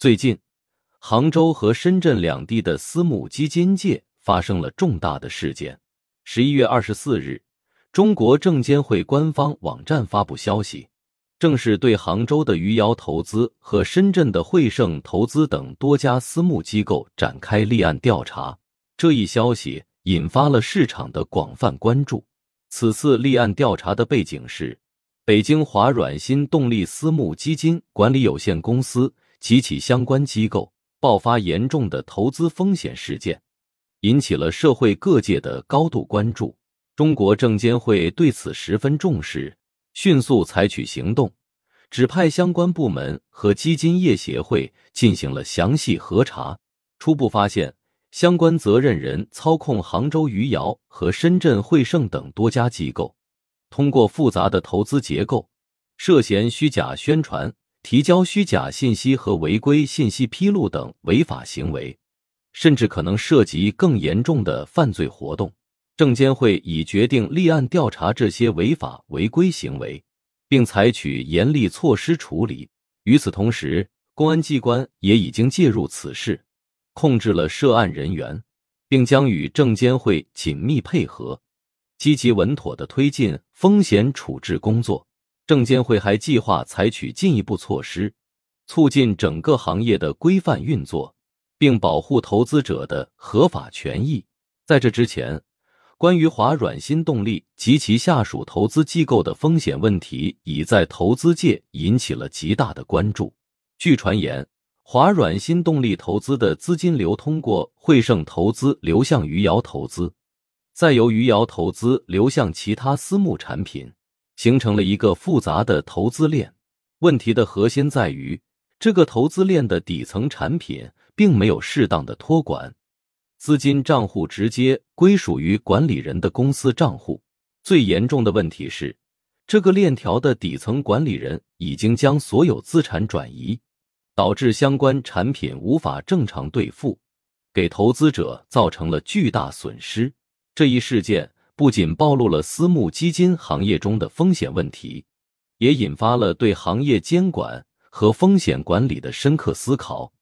最近，杭州和深圳两地的私募基金界发生了重大的事件。十一月二十四日，中国证监会官方网站发布消息，正式对杭州的余姚投资和深圳的汇盛投资等多家私募机构展开立案调查。这一消息引发了市场的广泛关注。此次立案调查的背景是，北京华软新动力私募基金管理有限公司。及其相关机构爆发严重的投资风险事件，引起了社会各界的高度关注。中国证监会对此十分重视，迅速采取行动，指派相关部门和基金业协会进行了详细核查。初步发现，相关责任人操控杭州余姚和深圳汇盛等多家机构，通过复杂的投资结构，涉嫌虚假宣传。提交虚假信息和违规信息披露等违法行为，甚至可能涉及更严重的犯罪活动。证监会已决定立案调查这些违法违规行为，并采取严厉措施处理。与此同时，公安机关也已经介入此事，控制了涉案人员，并将与证监会紧密配合，积极稳妥的推进风险处置工作。证监会还计划采取进一步措施，促进整个行业的规范运作，并保护投资者的合法权益。在这之前，关于华软新动力及其下属投资机构的风险问题，已在投资界引起了极大的关注。据传言，华软新动力投资的资金流通过汇盛投资流向余姚投资，再由余姚投资流向其他私募产品。形成了一个复杂的投资链。问题的核心在于，这个投资链的底层产品并没有适当的托管，资金账户直接归属于管理人的公司账户。最严重的问题是，这个链条的底层管理人已经将所有资产转移，导致相关产品无法正常兑付，给投资者造成了巨大损失。这一事件。不仅暴露了私募基金行业中的风险问题，也引发了对行业监管和风险管理的深刻思考。